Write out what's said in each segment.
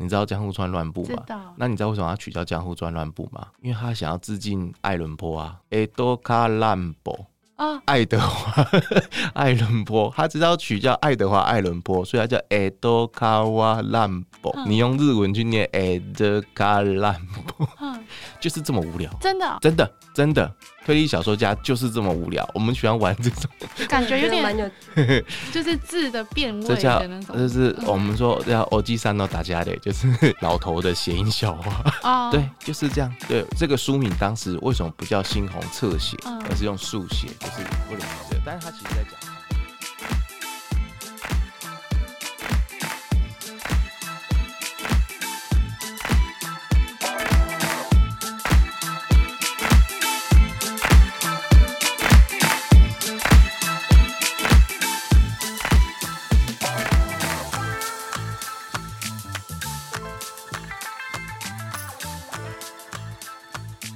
你知道江户川乱步吗？那你知道为什么要取消江户川乱步吗？因为他想要致敬爱伦坡啊，爱多卡兰博。啊，爱德华 爱伦坡，他知道取叫爱德华爱伦坡，所以他叫爱多卡瓦兰博。你用日文去念爱德卡兰博，就是这么无聊。真的，真的，真的，推理小说家就是这么无聊。我们喜欢玩这种，感觉有点，就是字的变味的那种。这就是我们说叫欧吉三诺打架的，就是老头的谐音笑话。哦，对，就是这样。对，这个书名当时为什么不叫猩红侧写，而是用速写？就是不能这样，但是他其实在讲。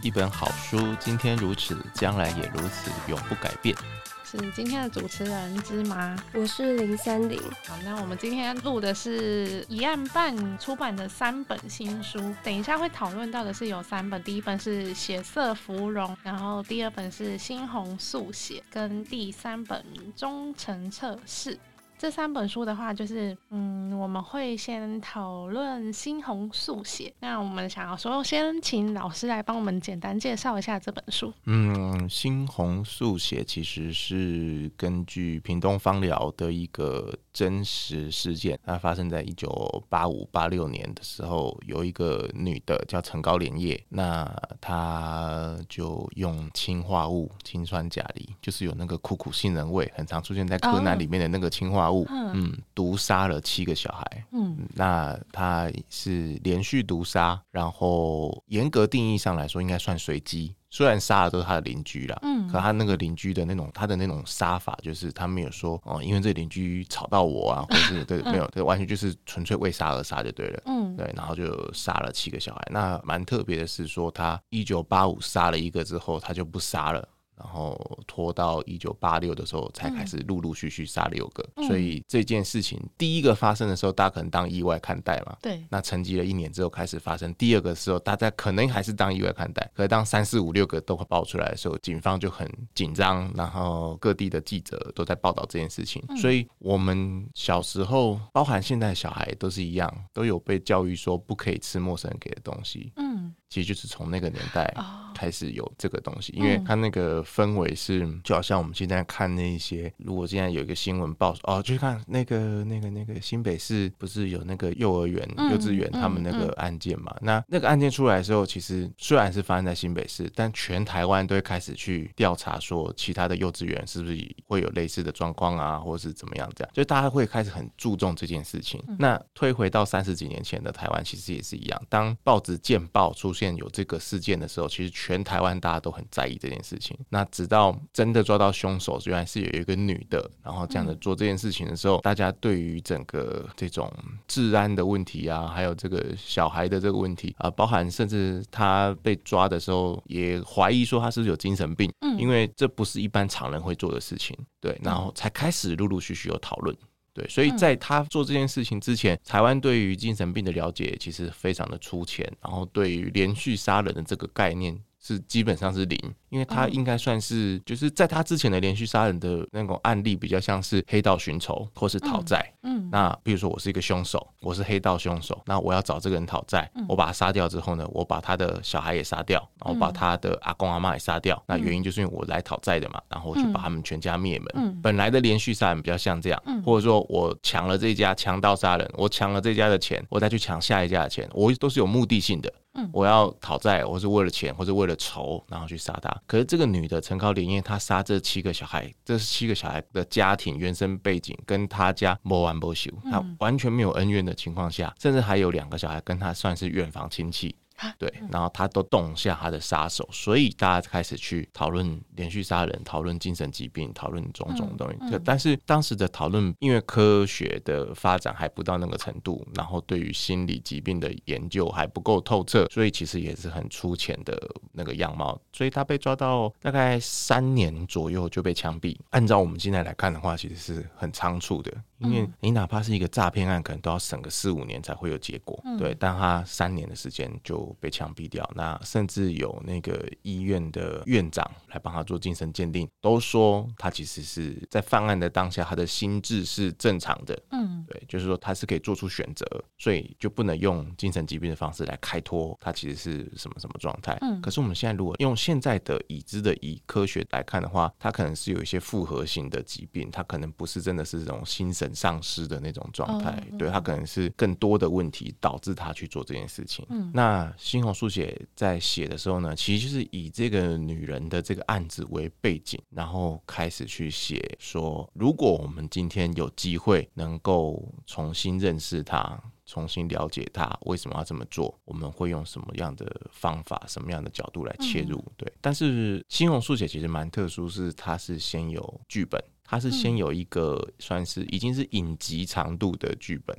一本好书，今天如此，将来也如此，永不改变。是今天的主持人芝麻，我是林三林。好，那我们今天录的是一案半出版的三本新书，等一下会讨论到的是有三本，第一本是《血色芙蓉》，然后第二本是《猩红速写》，跟第三本《忠诚测试》。这三本书的话，就是嗯，我们会先讨论《猩红速写》。那我们想要说，先请老师来帮我们简单介绍一下这本书。嗯，《猩红速写》其实是根据屏东枋寮的一个真实事件，它发生在一九八五八六年的时候，有一个女的叫陈高莲叶，那她就用氰化物氰酸钾离，就是有那个苦苦杏仁味，很常出现在柯南里面的那个氰化物。哦嗯，毒杀了七个小孩。嗯，那她是连续毒杀，然后严格定义上来说，应该算随机。虽然杀的都是他的邻居啦，嗯，可他那个邻居的那种他的那种杀法，就是他没有说哦，因为这邻居吵到我啊，或是对，没有，这完全就是纯粹为杀而杀就对了。嗯，对，然后就杀了七个小孩。那蛮特别的是说，他一九八五杀了一个之后，他就不杀了。然后拖到一九八六的时候，才开始陆陆续续杀六个。嗯、所以这件事情第一个发生的时候，大家可能当意外看待嘛。对。那沉寂了一年之后开始发生第二个时候，大家可能还是当意外看待。可是当三四五六个都会爆出来的时候，警方就很紧张，然后各地的记者都在报道这件事情。嗯、所以我们小时候，包含现在的小孩都是一样，都有被教育说不可以吃陌生人给的东西。嗯。其实就是从那个年代开始有这个东西，因为它那个氛围是就好像我们现在看那些，如果现在有一个新闻报哦，就是看那个那个那个新北市不是有那个幼儿园、幼稚园他们那个案件嘛？那那个案件出来的时候，其实虽然是发生在新北市，但全台湾都会开始去调查，说其他的幼稚园是不是会有类似的状况啊，或是怎么样这样，就大家会开始很注重这件事情。那推回到三十几年前的台湾，其实也是一样，当报纸见报出现。有这个事件的时候，其实全台湾大家都很在意这件事情。那直到真的抓到凶手，原来是有一个女的，然后这样的做这件事情的时候，大家对于整个这种治安的问题啊，还有这个小孩的这个问题啊，包含甚至他被抓的时候，也怀疑说他是不是有精神病，因为这不是一般常人会做的事情。对，然后才开始陆陆续续有讨论。对，所以在他做这件事情之前，台湾对于精神病的了解其实非常的粗浅，然后对于连续杀人的这个概念是基本上是零。因为他应该算是，就是在他之前的连续杀人的那种案例，比较像是黑道寻仇或是讨债。嗯，那比如说我是一个凶手，我是黑道凶手，那我要找这个人讨债，我把他杀掉之后呢，我把他的小孩也杀掉，然后把他的阿公阿妈也杀掉。那原因就是因为我来讨债的嘛，然后我就把他们全家灭门。本来的连续杀人比较像这样，或者说我抢了这一家强盗杀人，我抢了这家的钱，我再去抢下一家的钱，我都是有目的性的。我要讨债，我是为了钱或者为了仇，然后去杀他。可是这个女的陈高玲，因为，她杀这七个小孩，这七个小孩的家庭原生背景跟她家没完没休，她完全没有恩怨的情况下，甚至还有两个小孩跟她算是远房亲戚。对，然后他都动下他的杀手，所以大家开始去讨论连续杀人，讨论精神疾病，讨论种种东西。嗯嗯、但是当时的讨论，因为科学的发展还不到那个程度，然后对于心理疾病的研究还不够透彻，所以其实也是很粗浅的那个样貌。所以他被抓到大概三年左右就被枪毙。按照我们现在来看的话，其实是很仓促的。因为你哪怕是一个诈骗案，可能都要审个四五年才会有结果，嗯、对。但他三年的时间就被枪毙掉，那甚至有那个医院的院长来帮他做精神鉴定，都说他其实是在犯案的当下，他的心智是正常的，嗯，对，就是说他是可以做出选择，所以就不能用精神疾病的方式来开脱他其实是什么什么状态。嗯，可是我们现在如果用现在的已知的以科学来看的话，他可能是有一些复合型的疾病，他可能不是真的是这种心神。丧失的那种状态，嗯、对他可能是更多的问题导致他去做这件事情。嗯，那猩红速写在写的时候呢，其实就是以这个女人的这个案子为背景，然后开始去写说，如果我们今天有机会能够重新认识她，重新了解她为什么要这么做，我们会用什么样的方法、什么样的角度来切入？嗯、对，但是猩红速写其实蛮特殊，是它是先有剧本。它是先有一个算是已经是影集长度的剧本，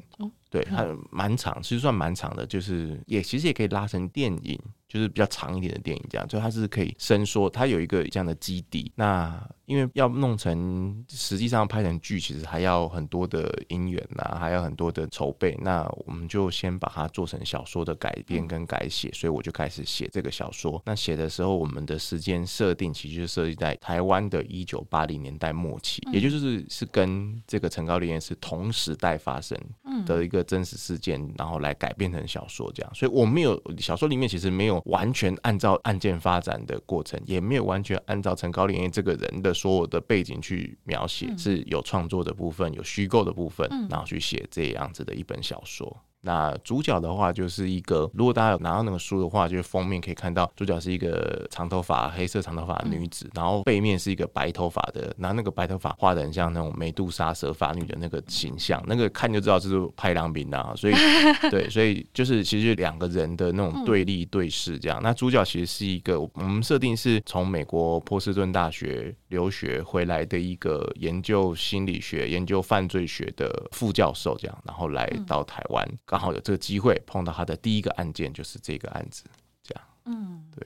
对，它蛮长，其实算蛮长的，就是也其实也可以拉成电影。就是比较长一点的电影，这样，所以它是可以伸缩，它有一个这样的基底。那因为要弄成实际上拍成剧，其实还要很多的因缘呐，还有很多的筹备。那我们就先把它做成小说的改编跟改写，所以我就开始写这个小说。那写的时候，我们的时间设定其实设计在台湾的一九八零年代末期，也就是是跟这个陈高连叶是同时代发生的一个真实事件，然后来改编成小说这样。所以我没有小说里面其实没有。完全按照案件发展的过程，也没有完全按照陈高林这个人的所有的背景去描写，嗯、是有创作的部分，有虚构的部分，嗯、然后去写这样子的一本小说。那主角的话就是一个，如果大家有拿到那个书的话，就是封面可以看到主角是一个长头发、黑色长头发的女子，然后背面是一个白头发的，然后那个白头发画的很像那种美杜莎蛇发女的那个形象，那个看就知道这是派良民啊，所以 对，所以就是其实两个人的那种对立对视这样。那主角其实是一个我们设定是从美国波士顿大学留学回来的一个研究心理学、研究犯罪学的副教授这样，然后来到台湾。刚好有这个机会碰到他的第一个案件，就是这个案子，这样，嗯，对。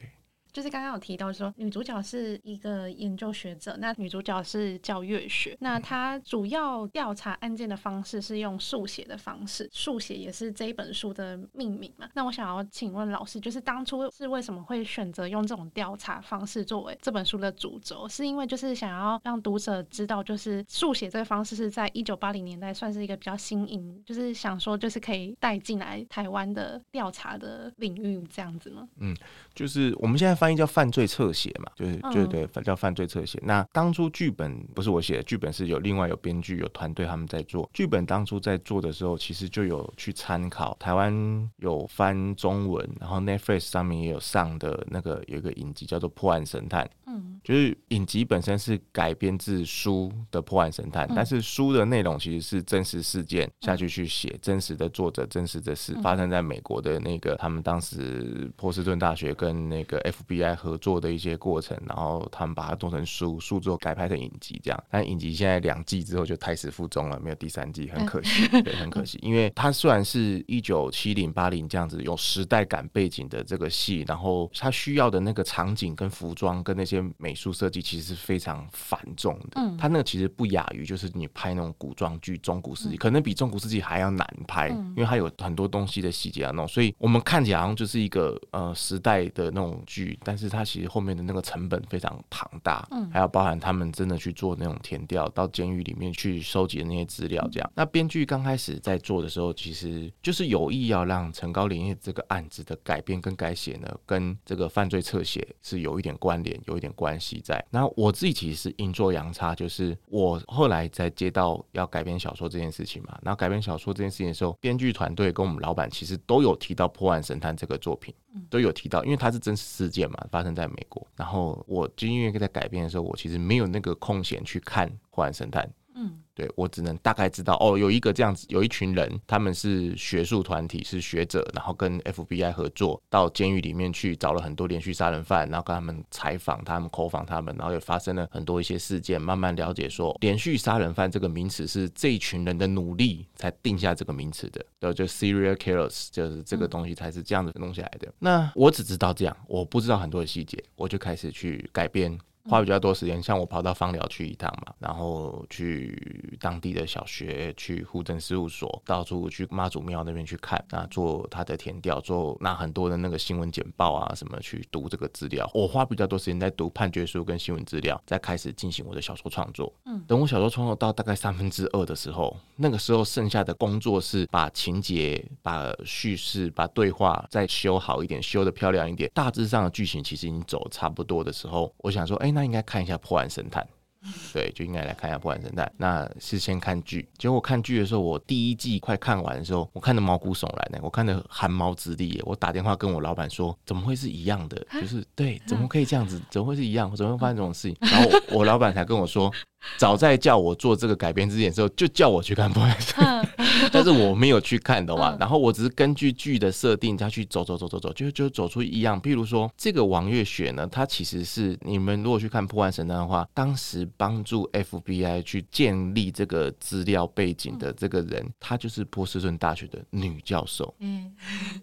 就是刚刚有提到说，女主角是一个研究学者，那女主角是教乐学，那她主要调查案件的方式是用速写的方式，速写也是这一本书的命名嘛。那我想要请问老师，就是当初是为什么会选择用这种调查方式作为这本书的主轴？是因为就是想要让读者知道，就是速写这个方式是在一九八零年代算是一个比较新颖，就是想说就是可以带进来台湾的调查的领域这样子吗？嗯，就是我们现在。翻译叫犯罪侧写嘛，就是就是对，叫犯罪侧写。那当初剧本不是我写的，剧本是有另外有编剧有团队他们在做。剧本当初在做的时候，其实就有去参考台湾有翻中文，然后 Netflix 上面也有上的那个有一个影集叫做《破案神探》。嗯，就是影集本身是改编自书的《破案神探》，但是书的内容其实是真实事件下去去写真实的作者真实的事发生在美国的那个他们当时波士顿大学跟那个。FBI 合作的一些过程，然后他们把它做成书，书之后改拍成影集这样。但影集现在两季之后就胎死腹中了，没有第三季，很可惜，对，很可惜。因为它虽然是一九七零八零这样子有时代感背景的这个戏，然后它需要的那个场景跟服装跟那些美术设计其实是非常繁重的。嗯，它那个其实不亚于就是你拍那种古装剧、中古世纪，可能比中古世纪还要难拍，因为它有很多东西的细节要弄，所以我们看起来好像就是一个呃时代的那种剧。但是它其实后面的那个成本非常庞大，嗯，还要包含他们真的去做那种填调，到监狱里面去收集的那些资料，这样。那编剧刚开始在做的时候，其实就是有意要让陈高连叶这个案子的改编跟改写呢，跟这个犯罪侧写是有一点关联，有一点关系在。那我自己其实是阴错阳差，就是我后来在接到要改编小说这件事情嘛，然后改编小说这件事情的时候，编剧团队跟我们老板其实都有提到《破案神探》这个作品。都有提到，因为它是真实事件嘛，发生在美国。然后我就因为在改编的时候，我其实没有那个空闲去看《破案神探》。嗯。对，我只能大概知道哦，有一个这样子，有一群人，他们是学术团体，是学者，然后跟 FBI 合作，到监狱里面去找了很多连续杀人犯，然后跟他们采访他们，口访他们，然后也发生了很多一些事件，慢慢了解说，连续杀人犯这个名词是这一群人的努力才定下这个名词的，对，就 serial killers 就是这个东西才是这样子弄下来的。嗯、那我只知道这样，我不知道很多的细节，我就开始去改编。花比较多时间，像我跑到芳寮去一趟嘛，然后去当地的小学，去户政事务所，到处去妈祖庙那边去看，啊，做他的填调，做那很多的那个新闻简报啊什么去读这个资料。我花比较多时间在读判决书跟新闻资料，再开始进行我的小说创作。嗯，等我小说创作到大概三分之二的时候，那个时候剩下的工作是把情节、把叙事、把对话再修好一点，修的漂亮一点。大致上的剧情其实已经走差不多的时候，我想说，哎，那。那应该看一下《破案神探》，对，就应该来看一下《破案神探》。那是先看剧，结果看剧的时候，我第一季快看完的时候，我看得毛骨悚然呢，我看得汗毛直立。我打电话跟我老板说，怎么会是一样的？就是对，怎么可以这样子？怎么会是一样？怎么会发生这种事情？然后我，我老板才跟我说。早在叫我做这个改编之前的时候，就叫我去看《破案神探》，但是我没有去看的嘛。然后我只是根据剧的设定，再去走走走走走，就就走出一样。譬如说，这个王月雪呢，她其实是你们如果去看《破案神探》的话，当时帮助 FBI 去建立这个资料背景的这个人，她就是波士顿大学的女教授。嗯，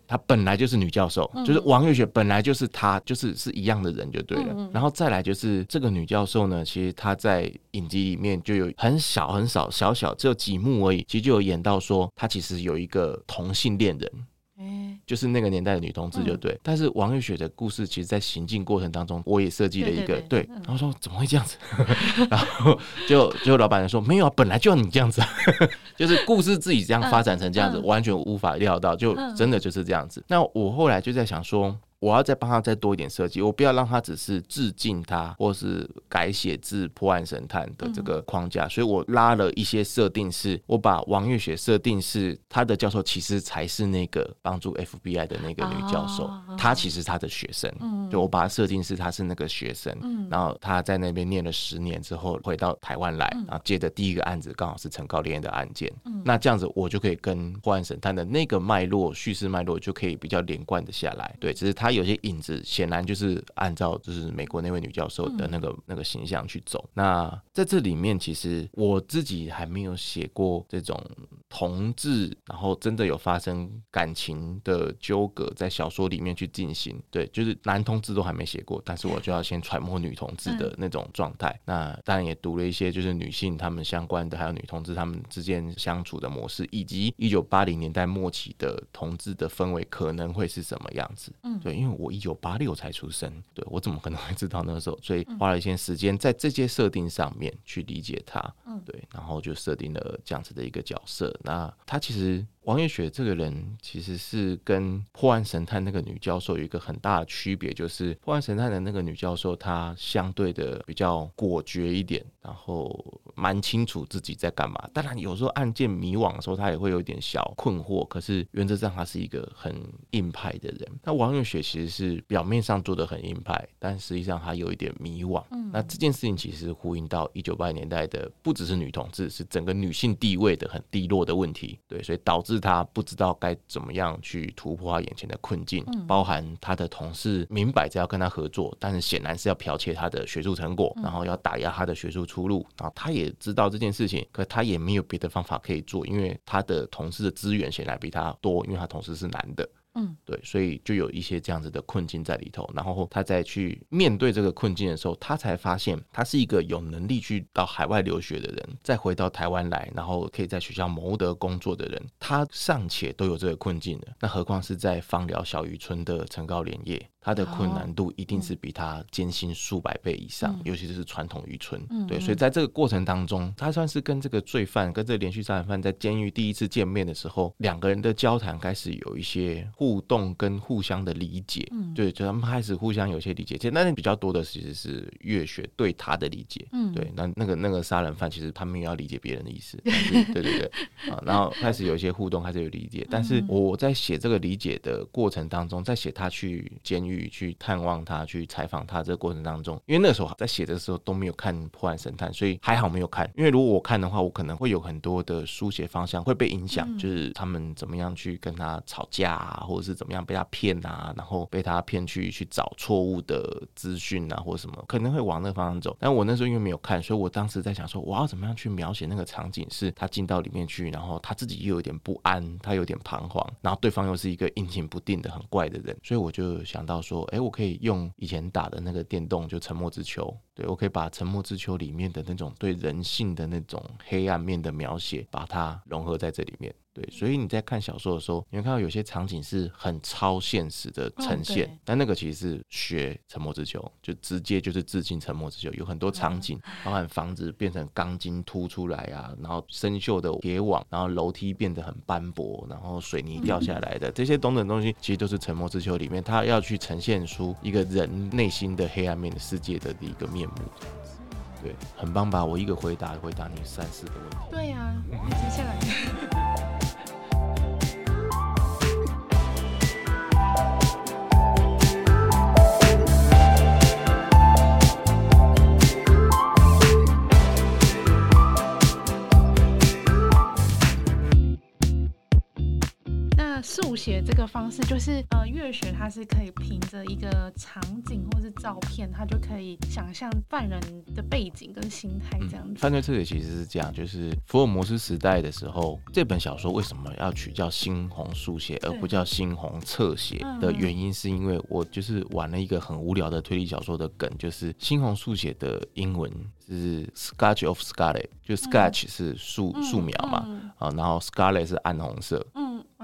她本来就是女教授，就是王月雪本来就是她，就是是一样的人就对了。然后再来就是这个女教授呢，其实她在影集里面就有很小很少小小只有几幕而已，其实就有演到说他其实有一个同性恋人，嗯，就是那个年代的女同志就对。嗯、但是王玉雪的故事，其实，在行进过程当中，我也设计了一个对，然后说怎么会这样子？然后就就老板就说没有啊，本来就要你这样子，就是故事自己这样发展成这样子，完全无法料到，就真的就是这样子。那我后来就在想说。我要再帮他再多一点设计，我不要让他只是致敬他，或是改写自破案神探的这个框架，所以我拉了一些设定，是我把王月雪设定是他的教授，其实才是那个帮助 FBI 的那个女教授，她其实她的学生，就我把他设定是他是那个学生，然后他在那边念了十年之后回到台湾来，然后接着第一个案子刚好是陈高连的案件，那这样子我就可以跟破案神探的那个脉络叙事脉络就可以比较连贯的下来，对，只是他。有些影子显然就是按照就是美国那位女教授的那个那个形象去走。那在这里面，其实我自己还没有写过这种同志，然后真的有发生感情的纠葛在小说里面去进行。对，就是男同志都还没写过，但是我就要先揣摩女同志的那种状态。那当然也读了一些就是女性她们相关的，还有女同志她们之间相处的模式，以及一九八零年代末期的同志的氛围可能会是什么样子。嗯，对，因为。我一九八六才出生，对，我怎么可能会知道那个时候？所以花了一些时间在这些设定上面去理解它，嗯，对，然后就设定了这样子的一个角色。那他其实。王月雪这个人其实是跟破案神探那个女教授有一个很大的区别，就是破案神探的那个女教授她相对的比较果决一点，然后蛮清楚自己在干嘛。当然有时候案件迷惘的时候，她也会有点小困惑。可是原则上她是一个很硬派的人。那王月雪其实是表面上做的很硬派，但实际上她有一点迷惘。那这件事情其实呼应到一九八零年代的，不只是女同志，是整个女性地位的很低落的问题。对，所以导致。他不知道该怎么样去突破他眼前的困境，包含他的同事明摆着要跟他合作，但是显然是要剽窃他的学术成果，然后要打压他的学术出路。然后他也知道这件事情，可他也没有别的方法可以做，因为他的同事的资源显然比他多，因为他同事是男的。嗯，对，所以就有一些这样子的困境在里头，然后他再去面对这个困境的时候，他才发现他是一个有能力去到海外留学的人，再回到台湾来，然后可以在学校谋得工作的人，他尚且都有这个困境的，那何况是在芳疗小渔村的陈高莲叶？他的困难度一定是比他艰辛数百倍以上，尤其是传统渔村。对，所以在这个过程当中，他算是跟这个罪犯、跟这个连续杀人犯在监狱第一次见面的时候，两个人的交谈开始有一些互动跟互相的理解。嗯对，就他们开始互相有些理解。其实那比较多的其实是月雪对他的理解。嗯对，那那个那个杀人犯其实他们也要理解别人的意思。对对对，啊，然后开始有一些互动，开始有理解。但是我在写这个理解的过程当中，在写他去监狱。与去探望他，去采访他这个过程当中，因为那时候在写的时候都没有看《破案神探》，所以还好没有看。因为如果我看的话，我可能会有很多的书写方向会被影响，嗯、就是他们怎么样去跟他吵架啊，或者是怎么样被他骗啊，然后被他骗去去找错误的资讯啊，或者什么，可能会往那个方向走。但我那时候因为没有看，所以我当时在想说，我要怎么样去描写那个场景，是他进到里面去，然后他自己又有点不安，他有点彷徨，然后对方又是一个阴晴不定的很怪的人，所以我就想到说，哎，我可以用以前打的那个电动，就《沉默之丘》，对，我可以把《沉默之丘》里面的那种对人性的那种黑暗面的描写，把它融合在这里面。对，所以你在看小说的时候，你会看到有些场景是很超现实的呈现，哦、但那个其实是学《沉默之丘》，就直接就是致敬《沉默之丘》，有很多场景，包含房子变成钢筋凸出来啊，然后生锈的铁网，然后楼梯变得很斑驳，然后水泥掉下来的、嗯、这些等等东西，其实都是《沉默之丘》里面他要去呈现出一个人内心的黑暗面的世界的一个面目。对，很棒吧？我一个回答回答你三四个问题。对呀、啊，接下来。写这个方式就是，呃，乐学它是可以凭着一个场景或是照片，它就可以想象犯人的背景跟心态这样子。嗯、犯罪侧写其实是这样，就是福尔摩斯时代的时候，这本小说为什么要取叫猩红速写而不叫猩红侧写的原因，是因为我就是玩了一个很无聊的推理小说的梗，就是猩红速写的英文是 Sketch of Scarlet，就 Sketch 是素素描嘛，啊、嗯，然后 Scarlet 是暗红色。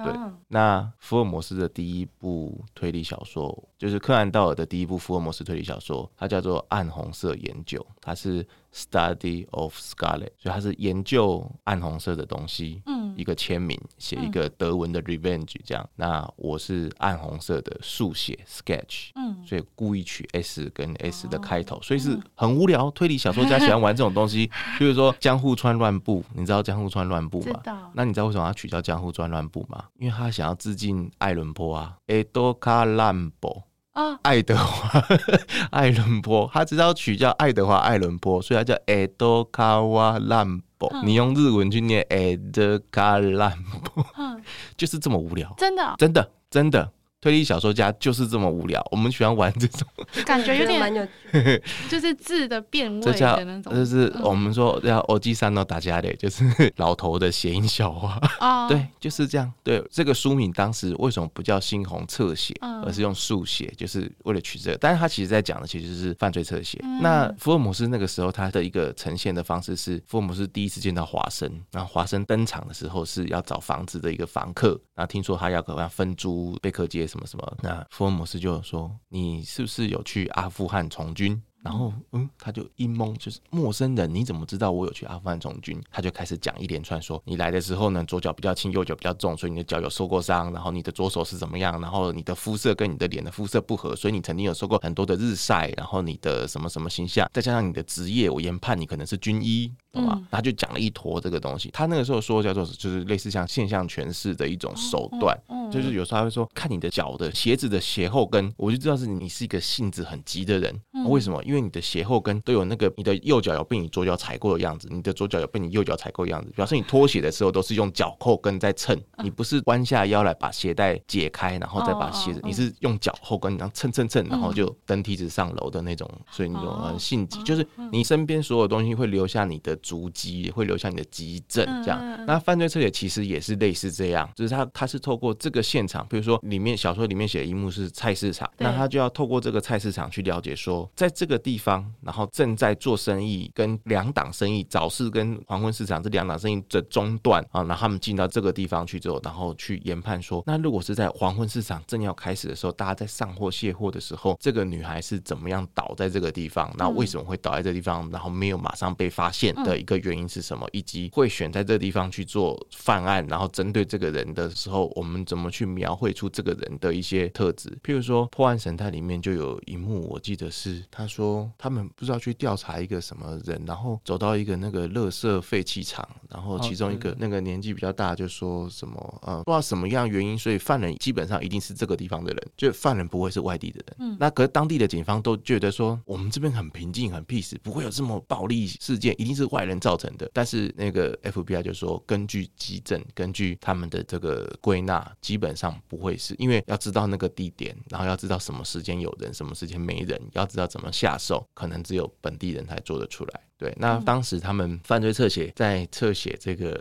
对，那福尔摩斯的第一部推理小说，就是柯南道尔的第一部福尔摩斯推理小说，它叫做《暗红色研究》，它是 Study of Scarlet，所以它是研究暗红色的东西。嗯，一个签名写一个德文的 Revenge 这样。那我是暗红色的速写 Sketch，嗯，所以故意取 S 跟 S 的开头，所以是很无聊。推理小说家喜欢玩这种东西，比如说江户川乱步，你知道江户川乱步吗？那你知道为什么要取叫江户川乱步吗？因为他想要致敬爱伦坡啊，爱德华兰博啊，爱德华 爱伦坡，他只要取叫爱德华爱伦坡，所以他叫爱德华兰博。嗯、你用日文去念爱德华兰博，嗯、就是这么无聊，真的，真的，真的。推理小说家就是这么无聊，我们喜欢玩这种，感觉有点 就是字的变位的那种，就是我们说要欧吉三诺大家的，就是老头的谐音笑话。哦，对，就是这样。对，这个书名当时为什么不叫猩红侧写，而是用速写，就是为了取这个。但是他其实在讲的其实是犯罪侧写。嗯、那福尔摩斯那个时候他的一个呈现的方式是，福尔摩斯第一次见到华生，然后华生登场的时候是要找房子的一个房客，然后听说他要可能要分租贝克街。什么什么？那福尔摩斯就说：“你是不是有去阿富汗从军？”然后，嗯，他就一懵，就是陌生人，你怎么知道我有去阿富汗从军？他就开始讲一连串说：“你来的时候呢，左脚比较轻，右脚比较重，所以你的脚有受过伤。然后你的左手是怎么样？然后你的肤色跟你的脸的肤色不合，所以你曾经有受过很多的日晒。然后你的什么什么形象，再加上你的职业，我研判你可能是军医，懂吗？嗯、他就讲了一坨这个东西。他那个时候说叫做就是类似像现象诠释的一种手段，嗯嗯、就是有时候他会说看你的脚的鞋子的鞋后跟，我就知道是你是一个性子很急的人。嗯、为什么？因为你的鞋后跟。都有那个你的右脚有被你左脚踩过的样子，你的左脚有被你右脚踩过的样子，表示你脱鞋的时候都是用脚后跟在蹭，你不是弯下腰来把鞋带解开，然后再把鞋子，你是用脚后跟然后蹭蹭蹭，然后就登梯子上楼的那种，所以你种很性急，就是你身边所有东西会留下你的足迹，会留下你的急症，这样。那犯罪侧写其实也是类似这样，就是他他是透过这个现场，比如说里面小说里面写的一幕是菜市场，那他就要透过这个菜市场去了解说，在这个地方，然后。正在做生意，跟两档生意早市跟黄昏市场这两档生意的中断啊，然后他们进到这个地方去之后，然后去研判说，那如果是在黄昏市场正要开始的时候，大家在上货卸货的时候，这个女孩是怎么样倒在这个地方？那为什么会倒在这个地方？然后没有马上被发现的一个原因是什么？以及会选在这个地方去做犯案，然后针对这个人的时候，我们怎么去描绘出这个人的一些特质？譬如说《破案神探》里面就有一幕，我记得是他说。他们不知道去调查一个什么人，然后走到一个那个垃圾废弃场，然后其中一个那个年纪比较大就说什么呃不知道什么样原因，所以犯人基本上一定是这个地方的人，就犯人不会是外地的人。嗯，那可是当地的警方都觉得说我们这边很平静很 peace，不会有这么暴力事件，一定是外人造成的。但是那个 FBI 就说根据基证，根据他们的这个归纳，基本基本上不会是因为要知道那个地点，然后要知道什么时间有人，什么时间没人，要知道怎么下手，可能只有本地人才做得出来。对，那当时他们犯罪侧写在侧写这个、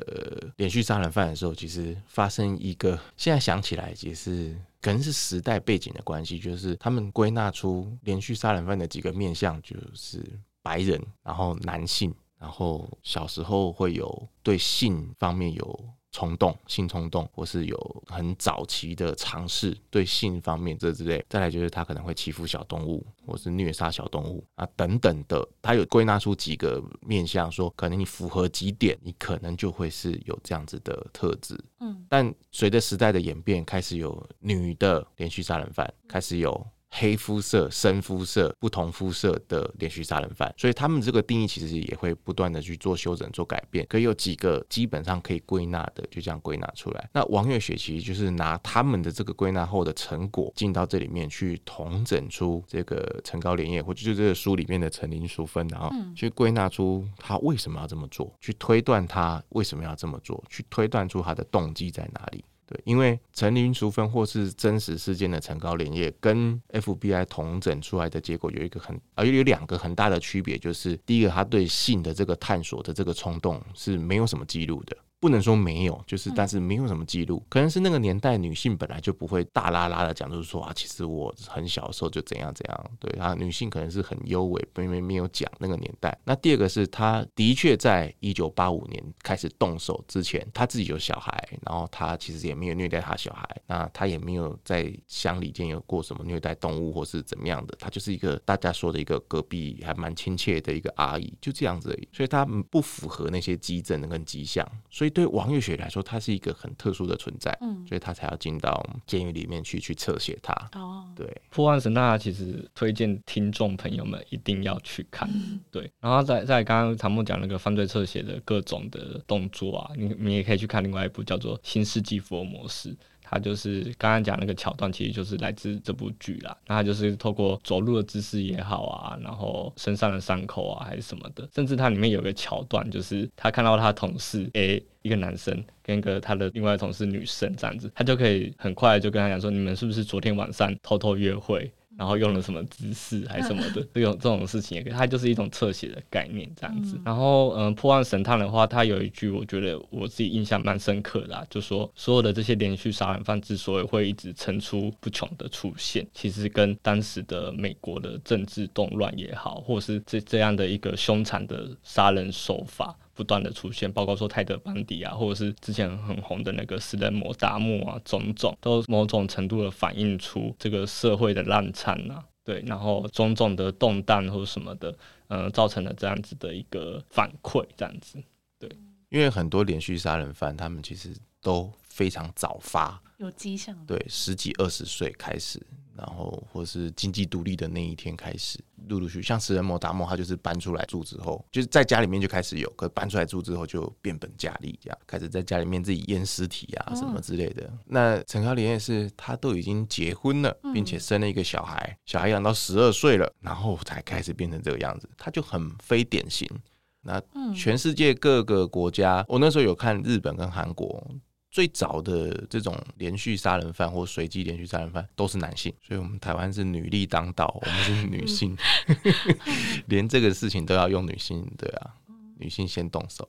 连续杀人犯的时候，其实发生一个，现在想起来也是可能是时代背景的关系，就是他们归纳出连续杀人犯的几个面向，就是白人，然后男性，然后小时候会有对性方面有。冲动、性冲动，或是有很早期的尝试对性方面这之类，再来就是他可能会欺负小动物，或是虐杀小动物啊等等的，他有归纳出几个面向，说可能你符合几点，你可能就会是有这样子的特质。嗯，但随着时代的演变，开始有女的连续杀人犯，开始有。黑肤色、深肤色、不同肤色的连续杀人犯，所以他们这个定义其实也会不断的去做修整、做改变。可以有几个基本上可以归纳的，就这样归纳出来。那王月雪其实就是拿他们的这个归纳后的成果进到这里面去统整出这个陈高莲叶，或者就是这个书里面的陈林淑芬，然后去归纳出他为什么要这么做，去推断他为什么要这么做，去推断出他的动机在哪里。因为陈林淑芬或是真实事件的陈高连业跟 FBI 同整出来的结果有一个很，而有两个很大的区别，就是第一个，他对性的这个探索的这个冲动是没有什么记录的。不能说没有，就是但是没有什么记录，可能是那个年代女性本来就不会大啦啦的讲，就是说啊，其实我很小的时候就怎样怎样，对啊，女性可能是很优美，因为没有讲那个年代。那第二个是她的确在一九八五年开始动手之前，她自己有小孩，然后她其实也没有虐待她小孩，那她也没有在乡里间有过什么虐待动物或是怎么样的，她就是一个大家说的一个隔壁还蛮亲切的一个阿姨，就这样子而已。所以她不符合那些基证跟迹象，所以。对王月雪来说，她是一个很特殊的存在，嗯，所以她才要进到监狱里面去去侧写她。哦，对，破案神探其实推荐听众朋友们一定要去看，嗯、对。然后在在刚刚唐木讲那个犯罪侧写的各种的动作啊，你你也可以去看另外一部叫做《新世纪福尔摩斯》。他就是刚刚讲那个桥段，其实就是来自这部剧啦。那他就是透过走路的姿势也好啊，然后身上的伤口啊，还是什么的，甚至他里面有个桥段，就是他看到他同事 A 一个男生跟一个他的另外同事女生这样子，他就可以很快就跟他讲说，你们是不是昨天晚上偷偷约会？然后用了什么姿势还是什么的，这种这种事情也可以，它就是一种侧写的概念这样子。然后，嗯，破案神探的话，它有一句我觉得我自己印象蛮深刻的，就说所有的这些连续杀人犯之所以会一直层出不穷的出现，其实跟当时的美国的政治动乱也好，或是这这样的一个凶残的杀人手法。不断的出现，包括说泰德邦迪啊，或者是之前很红的那个食人魔达莫啊，种种都某种程度的反映出这个社会的烂惨啊，对，然后种种的动荡或什么的，嗯、造成了这样子的一个反馈，这样子，对，因为很多连续杀人犯，他们其实都非常早发，有迹象，对，十几二十岁开始。然后，或是经济独立的那一天开始，陆陆续续，像食人魔达摩，他就是搬出来住之后，就是在家里面就开始有，可搬出来住之后就变本加厉，这样开始在家里面自己淹尸体啊什么之类的。哦、那陈高莲也是他都已经结婚了，并且生了一个小孩，小孩养到十二岁了，然后才开始变成这个样子，他就很非典型。那全世界各个国家，我那时候有看日本跟韩国。最早的这种连续杀人犯或随机连续杀人犯都是男性，所以我们台湾是女力当道，我们是女性，连这个事情都要用女性，对啊，女性先动手。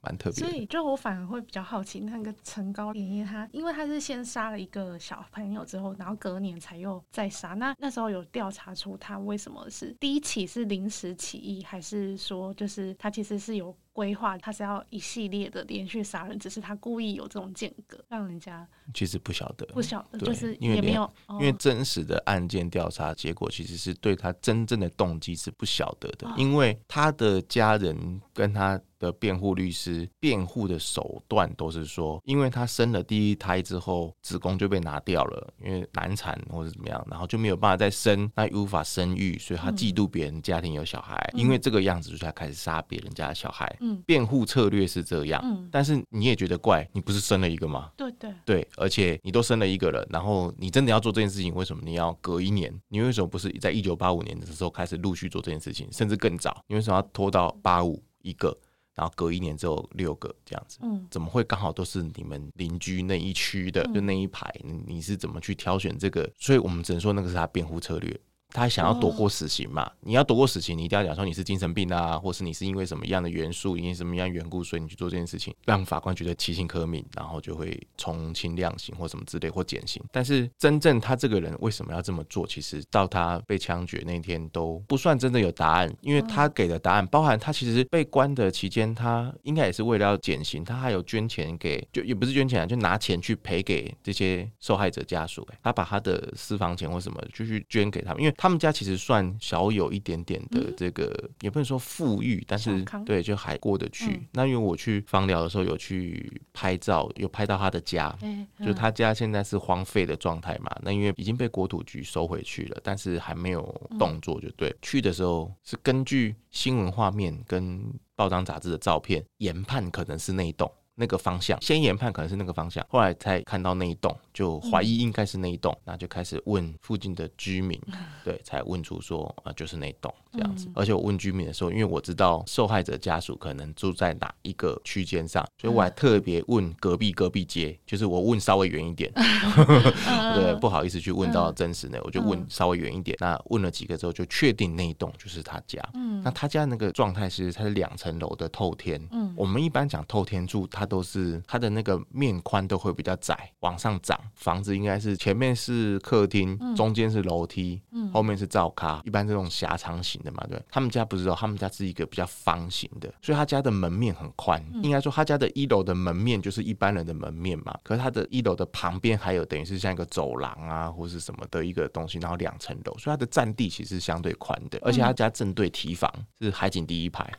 蛮特别，所以就我反而会比较好奇，那个陈高连叶他，因为他是先杀了一个小朋友之后，然后隔年才又再杀。那那时候有调查出他为什么是第一起是临时起意，还是说就是他其实是有规划，他是要一系列的连续杀人，只是他故意有这种间隔，让人家其实不晓得，不晓得，就是也没有，因为，真实的案件调查结果其实是对他真正的动机是不晓得的，哦，因为他的家人跟他。的辩护律师辩护的手段都是说，因为他生了第一胎之后，子宫就被拿掉了，因为难产或者怎么样，然后就没有办法再生，那无法生育，所以他嫉妒别人家庭有小孩，嗯、因为这个样子，所以他开始杀别人家的小孩。嗯，辩护策略是这样，嗯，但是你也觉得怪，你不是生了一个吗？对对对，而且你都生了一个了，然后你真的要做这件事情，为什么你要隔一年？你为什么不是在一九八五年的时候开始陆续做这件事情，甚至更早？你为什么要拖到八五一个？然后隔一年之后六个这样子，嗯，怎么会刚好都是你们邻居那一区的，就那一排？你是怎么去挑选这个？所以我们只能说那个是他辩护策略。他想要躲过死刑嘛？你要躲过死刑，你一定要讲说你是精神病啊，或是你是因为什么样的元素，因为什么样缘故，所以你去做这件事情，让法官觉得其情可悯，然后就会从轻量刑或什么之类或减刑。但是真正他这个人为什么要这么做？其实到他被枪决那天都不算真的有答案，因为他给的答案包含他其实被关的期间，他应该也是为了要减刑，他还有捐钱给，就也不是捐钱啊，就拿钱去赔给这些受害者家属。他把他的私房钱或什么就去捐给他们，因为。他们家其实算小有一点点的这个，嗯、也不能说富裕，但是对，就还过得去。嗯、那因为我去访寮的时候有去拍照，有拍到他的家，嗯、就他家现在是荒废的状态嘛。那因为已经被国土局收回去了，但是还没有动作，就对。嗯、去的时候是根据新闻画面跟报章杂志的照片研判，可能是那一栋。那个方向，先研判可能是那个方向，后来才看到那一栋，就怀疑应该是那一栋，那、嗯、就开始问附近的居民，对，才问出说啊，就是那栋这样子。嗯、而且我问居民的时候，因为我知道受害者家属可能住在哪一个区间上，所以我还特别问隔壁隔壁街，就是我问稍微远一点，对，不好意思去问到真实的，我就问稍微远一点。那问了几个之后，就确定那一栋就是他家。嗯，那他家那个状态是，他是两层楼的透天。嗯，我们一般讲透天住，它都是它的那个面宽都会比较窄，往上涨。房子应该是前面是客厅，中间是楼梯，嗯、后面是灶咖，一般这种狭长型的嘛，对。他们家不是说，他们家是一个比较方形的，所以他家的门面很宽。嗯、应该说他家的一楼的门面就是一般人的门面嘛，可是他的一楼的旁边还有等于是像一个走廊啊，或是什么的一个东西，然后两层楼，所以它的占地其实是相对宽的，而且他家正对提防，是海景第一排。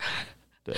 对，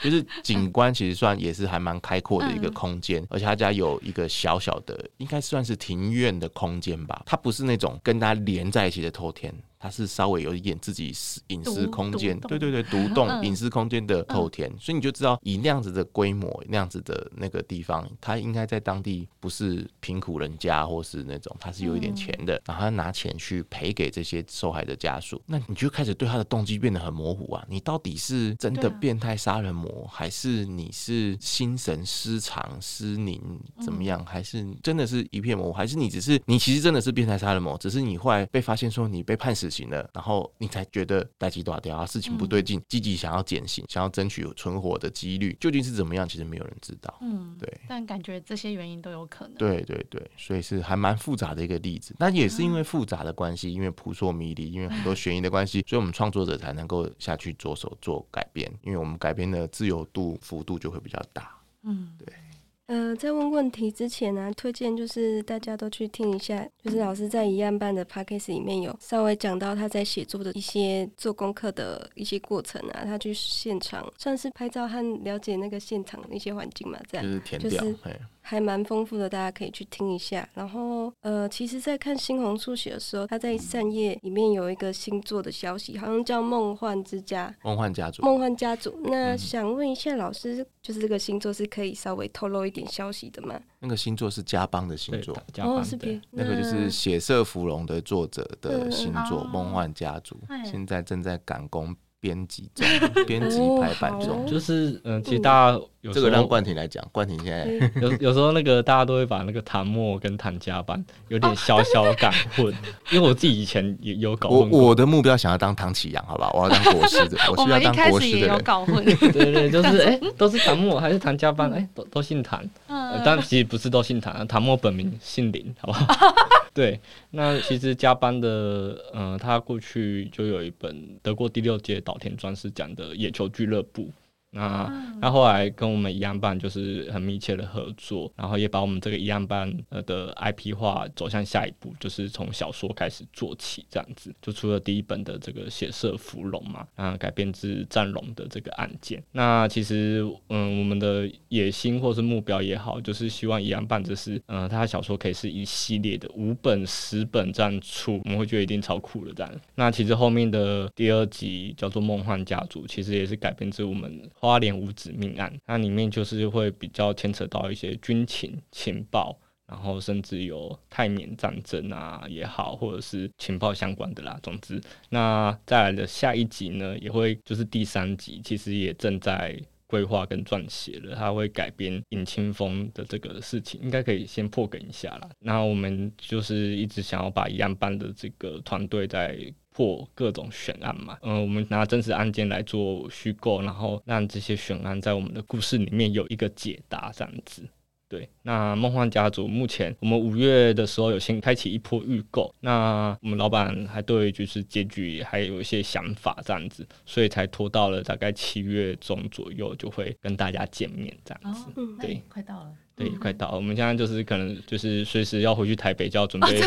就是景观其实算也是还蛮开阔的一个空间，嗯、而且他家有一个小小的，应该算是庭院的空间吧。它不是那种跟它连在一起的透天。它是稍微有一点自己私隐私空间，对对对，独栋隐私空间的透天，嗯、所以你就知道以那样子的规模、那样子的那个地方，他应该在当地不是贫苦人家，或是那种他是有一点钱的，嗯、然后他拿钱去赔给这些受害的家属，那你就开始对他的动机变得很模糊啊！你到底是真的变态杀人魔，啊、还是你是心神失常失宁怎么样？还是真的是一片模糊？还是你只是你其实真的是变态杀人魔，只是你后来被发现说你被判死了，然后你才觉得代志大条啊，事情不对劲，积极、嗯、想要减刑，想要争取存活的几率，究竟是怎么样？其实没有人知道。嗯，对。但感觉这些原因都有可能。对对对，所以是还蛮复杂的一个例子。那也是因为复杂的关系，因为扑朔迷离，因为很多悬疑的关系，所以我们创作者才能够下去着手做改编，因为我们改编的自由度幅度就会比较大。嗯，对。呃，在问问题之前呢、啊，推荐就是大家都去听一下，就是老师在一案办的 p a c k a g e 里面有稍微讲到他在写作的一些做功课的一些过程啊，他去现场算是拍照和了解那个现场的一些环境嘛，这样就是填掉。就是还蛮丰富的，大家可以去听一下。然后，呃，其实，在看猩红速写的时候，他在扇叶里面有一个星座的消息，好像叫《梦幻之家》。梦幻家族。梦幻家族。那想问一下老师，就是这个星座是可以稍微透露一点消息的吗？那个星座是家邦的星座，哦，是别那个就是《血色芙蓉》的作者的星座，《梦幻家族》现在正在赶工。编辑中，编辑排版中，哦、就是嗯，其实大家有这个让冠廷来讲，冠廷现在有 有时候那个大家都会把那个唐墨跟唐家班有点小小感混，哦、因为我自己以前也有搞混。我我的目标想要当唐启阳，好吧，我要当国师的，我需要当国师的人。搞混，对，对对，就是哎、欸，都是唐墨还是唐家班？哎、欸，都都姓唐，嗯、呃，但其实不是都姓唐，唐墨本名姓林，好不好？对，那其实加班的，嗯、呃，他过去就有一本得过第六届岛田庄司讲的《野球俱乐部》，那那后来跟我们一样办就是很密切的合作，然后也把我们这个一样办呃的 IP 化走向下一步，就是从小说开始做起，这样子就出了第一本的这个血色芙蓉嘛，啊改编自战龙的这个案件。那其实嗯我们的野心或是目标也好，就是希望一样办就是嗯他的小说可以是一系列的五本十本这样出，我们会觉得一定超酷的这样。那其实后面的第二集叫做《梦幻家族》，其实也是改编自我们花莲五子命案，那里面就是会比较牵扯到一些军情情报，然后甚至有泰缅战争啊也好，或者是情报相关的啦。总之，那再来的下一集呢，也会就是第三集，其实也正在规划跟撰写了，它会改编尹清风的这个事情，应该可以先破梗一下啦。那我们就是一直想要把一样办的这个团队在。破各种悬案嘛，嗯，我们拿真实案件来做虚构，然后让这些悬案在我们的故事里面有一个解答，这样子。对，那梦幻家族目前我们五月的时候有先开启一波预购，那我们老板还对就是结局还有一些想法这样子，所以才拖到了大概七月中左右就会跟大家见面这样子。哦、对，快到了。对，快到了。我们现在就是可能就是随时要回去台北，就要准备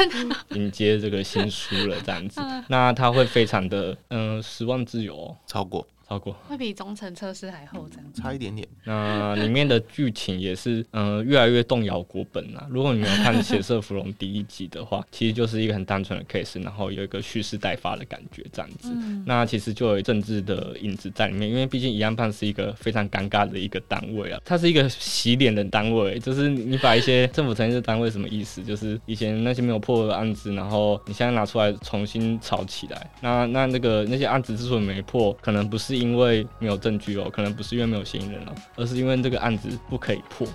迎接这个新书了，这样子。那他会非常的，嗯、呃，十万字有超过。超过会比中层测试还厚，这样差一点点。那里面的剧情也是，嗯、呃，越来越动摇国本啊。如果你没有看《血色芙蓉》第一集的话，其实就是一个很单纯的 case，然后有一个蓄势待发的感觉，这样子。嗯、那其实就有政治的影子在里面，因为毕竟一样办是一个非常尴尬的一个单位啊，它是一个洗脸的单位，就是你把一些政府承认的单位什么意思？就是以前那些没有破的案子，然后你现在拿出来重新炒起来，那那那个那些案子之所以没破，可能不是。因为没有证据哦，可能不是因为没有嫌疑人了，而是因为这个案子不可以破。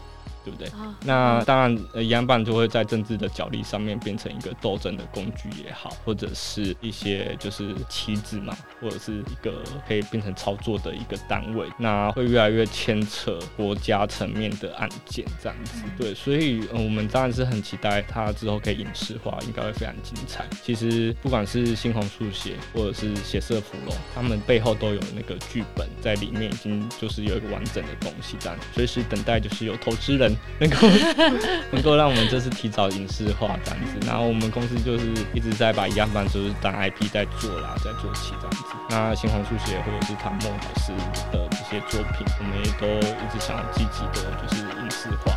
对不对？哦、那当然，呃，一样办就会在政治的角力上面变成一个斗争的工具也好，或者是一些就是棋子嘛，或者是一个可以变成操作的一个单位，那会越来越牵扯国家层面的案件这样子。对，所以，呃，我们当然是很期待它之后可以影视化，应该会非常精彩。其实不管是猩红速写或者是血色芙蓉，他们背后都有那个剧本在里面，已经就是有一个完整的东西，这样随时等待就是有投资人。能够能够让我们这次提早影视化这样子，然后我们公司就是一直在把一样版就是当 IP 在做啦，在做起这样子。那新红书写或者是唐梦老师的这些作品，我们也都一直想要积极的，就是影视化。